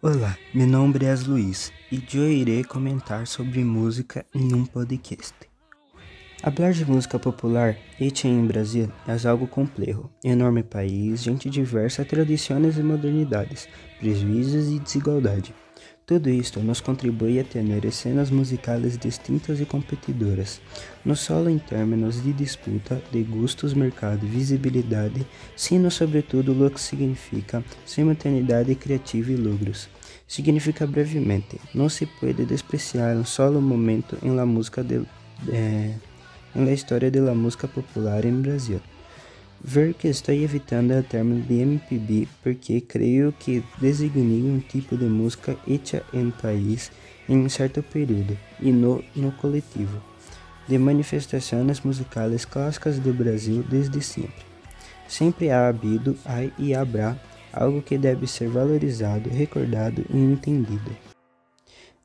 Olá, meu nome é Luiz e eu irei comentar sobre música em um podcast. Falar de música popular hecha em Brasil é algo complexo. Enorme país, gente diversa, tradições e modernidades, prejuízos e desigualdade. Tudo isto nos contribui a ter cenas musicais distintas e competidoras, não só em termos de disputa de gustos, mercado e visibilidade, sino sobretudo o que significa simultaneidade criativa e lucros. Significa brevemente, não se pode despreciar um solo momento em la música de, eh, la história da música popular em Brasil. Ver que estou evitando o termo de MPB porque creio que designa um tipo de música hecha em país em um certo período e no, no coletivo, de manifestações musicais clássicas do Brasil desde sempre. Sempre há habido há e haverá algo que deve ser valorizado, recordado e entendido.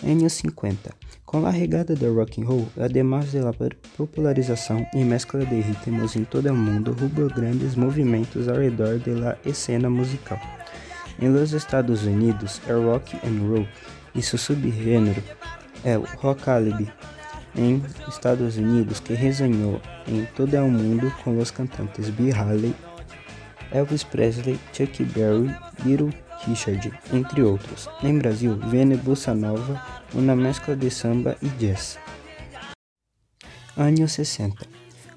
Anos 50 com a regada do rock and roll, además de la popularização e mescla de ritmos em todo o mundo, hubo grandes movimentos ao redor de la escena musical. Em los Estados Unidos, o rock and roll e seu subgênero é o rockabilly. Em Estados Unidos, que resonhou em todo o mundo com os cantantes Bill Haley, Elvis Presley, Chuck Berry, Little Richard, entre outros. Em Brasil, vende bossa nova, uma mescla de samba e jazz. Anos 60.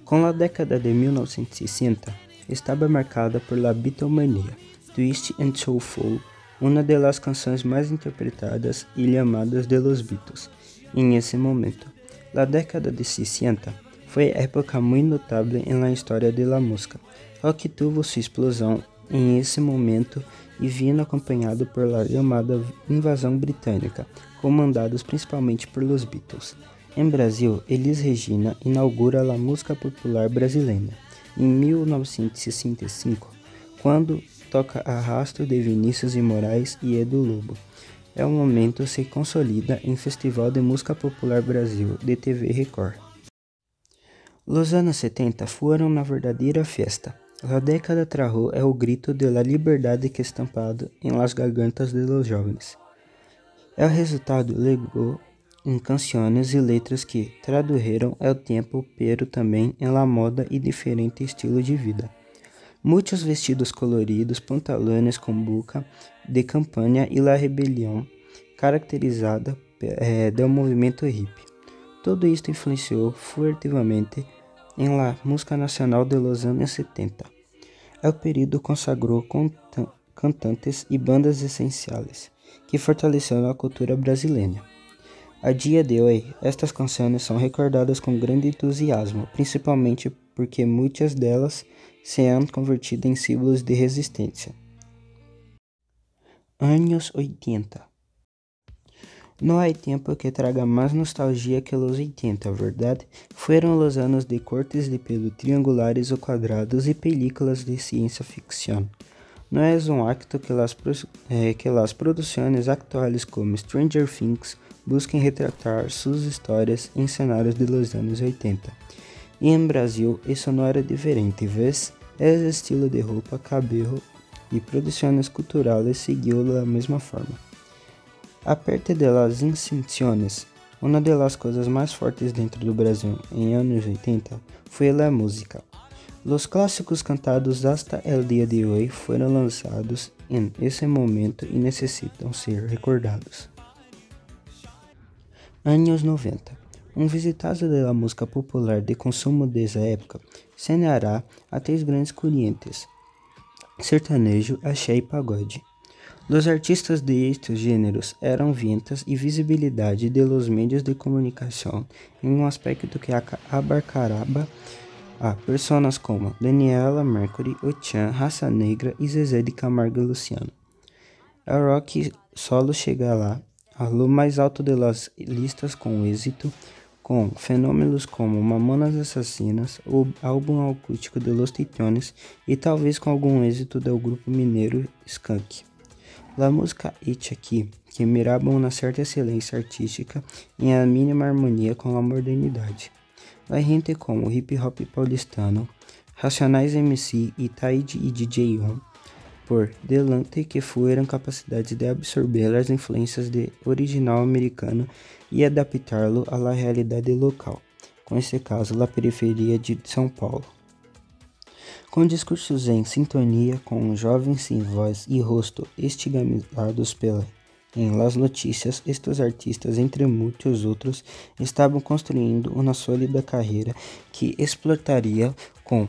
Com a década de 1960, estava marcada por la Beatlemania, Twist and Soulful, uma das canções mais interpretadas e chamadas de los Beatles. Em esse momento, a década de 60 foi época muito notável na história da música. Rock tuvo sua explosão em esse momento e vindo acompanhado por la chamada invasão britânica, comandados principalmente por los Beatles. Em Brasil, Elis Regina inaugura a música popular brasileira em 1965, quando toca Arrasto de Vinícius de Moraes e Edu Lobo. É o momento se consolida em Festival de Música Popular Brasil de TV Record. Os anos 70 foram uma verdadeira festa La década trajo é o grito de la liberdade que estampado em las gargantas de los jovens. O resultado legou em canções e letras que traduziram o tempo, pero também em la moda e diferente estilo de vida. Muitos vestidos coloridos, pantalones com buca de campanha e la rebelião caracterizada eh, do movimento hippie. Tudo isto influenciou furtivamente em la música nacional de los anos 70. O período consagrou cantantes e bandas essenciais, que fortaleceram a cultura brasileira. A dia de hoje, estas canções são recordadas com grande entusiasmo, principalmente porque muitas delas se han convertido em símbolos de resistência. Anos 80 não há tempo que traga mais nostalgia que os 80, verdade? Foram os anos de cortes de pelo triangulares ou quadrados e películas de ciência ficção. Não é um acto que as, eh, que as produções atuais como Stranger Things busquem retratar suas histórias em cenários de los anos 80. E em Brasil, isso não era diferente, vez? É estilo de roupa, cabelo e produções culturais seguiu da mesma forma. Aparte de las instituciones, uma das coisas mais fortes dentro do Brasil em anos 80 foi a música. Os clássicos cantados hasta el dia de hoje foram lançados em esse momento e necessitam ser recordados. Anos 90 Um visitado da música popular de consumo dessa época semeará a três grandes correntes: sertanejo, axé e pagode. Los artistas de estes gêneros eram ventas e visibilidade de los medios de comunicação em um aspecto que abarcará a personas como Daniela Mercury, Ochan, Raça Negra e Zezé de Camargo e Luciano. O rock solo chega lá, a lo mais alto das listas com êxito, com fenômenos como Mamonas Assassinas, o álbum acústico de Los Titones e talvez com algum êxito do grupo mineiro Skunk. La música it aqui, que mirava uma certa excelência artística em a mínima harmonia com a modernidade. La gente como hip hop paulistano, Racionais MC, Itaide e DJ On, por delante que fueron capacidade de absorver as influências de original americano e adaptá-lo à realidade local, com esse caso, a periferia de São Paulo. Com discursos em sintonia com jovens sem voz e rosto estigmatizados pela em Las Notícias, estes artistas, entre muitos outros, estavam construindo uma sólida carreira que explotaria com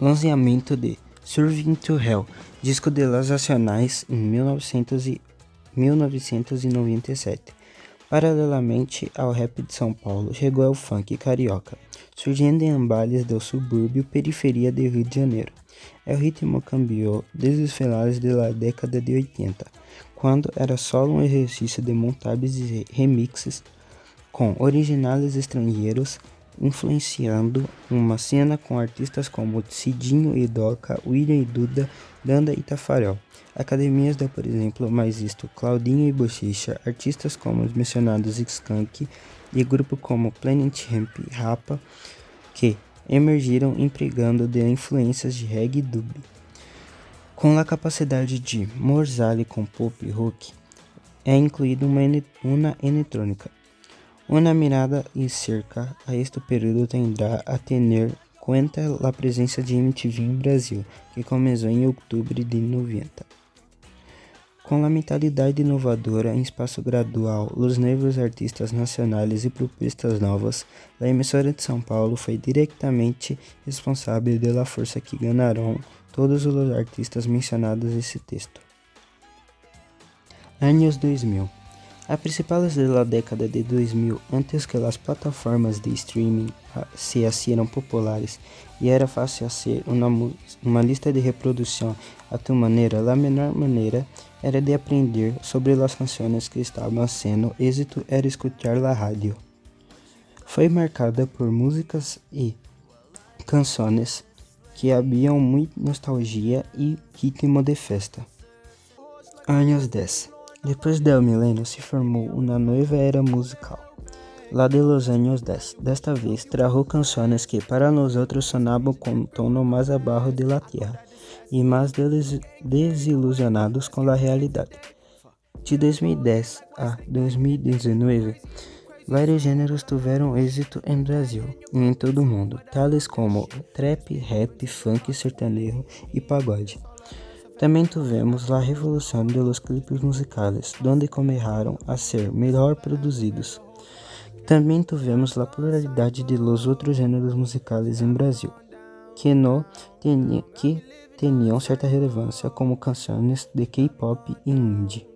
lançamento de Serving to Hell, disco de Las Nacionais em 1900 e 1997. Paralelamente ao rap de São Paulo, chegou o funk carioca, surgindo em ambalhas do subúrbio periferia do Rio de Janeiro. O ritmo cambiou desde os finais da década de 80 quando era só um exercício de montagens e remixes com originais estrangeiros, influenciando uma cena com artistas como Cidinho e Doca, William e Duda, Danda e Tafarel. Academias da, por exemplo, mais isto, Claudinho e Bochicha, artistas como os mencionados Skunk e grupo como Planet Hemp e Rapa, que emergiram empregando de influências de reggae e dub. Com a capacidade de Morzale com pop rock, é incluído uma, uma eletrônica. Uma mirada e cerca a este período tendrá a ter conta a presença de MTV em Brasil, que começou em outubro de 90. Com a mentalidade inovadora em espaço gradual, os novos artistas nacionais e propostas novas, a emissora de São Paulo foi diretamente responsável pela força que ganharam todos os artistas mencionados nesse texto. Anos 2000 A principais da década de 2000, antes que as plataformas de streaming se hicieran populares e era fácil fazer uma, uma lista de reprodução a tu maneira, a menor maneira era de aprender sobre as canções que estavam sendo êxito era escutar a rádio. Foi marcada por músicas e canções que haviam muita nostalgia e ritmo de festa. Anos 10 Depois do milênio se formou uma nova era musical, lá de los anos 10. Desta vez trajo canções que para nós outros sonavam com tono mais abaixo de la terra e mais des desilusionados com a realidade. De 2010 a 2019, Vários gêneros tiveram êxito em Brasil e em todo o mundo, tales como trap, rap, funk, sertanejo e pagode. Também tivemos a revolução dos clipes musicais, onde começaram a ser melhor produzidos. Também tivemos a pluralidade de los outros gêneros musicais em Brasil, que não que tinham certa relevância, como canções de K-pop e indie.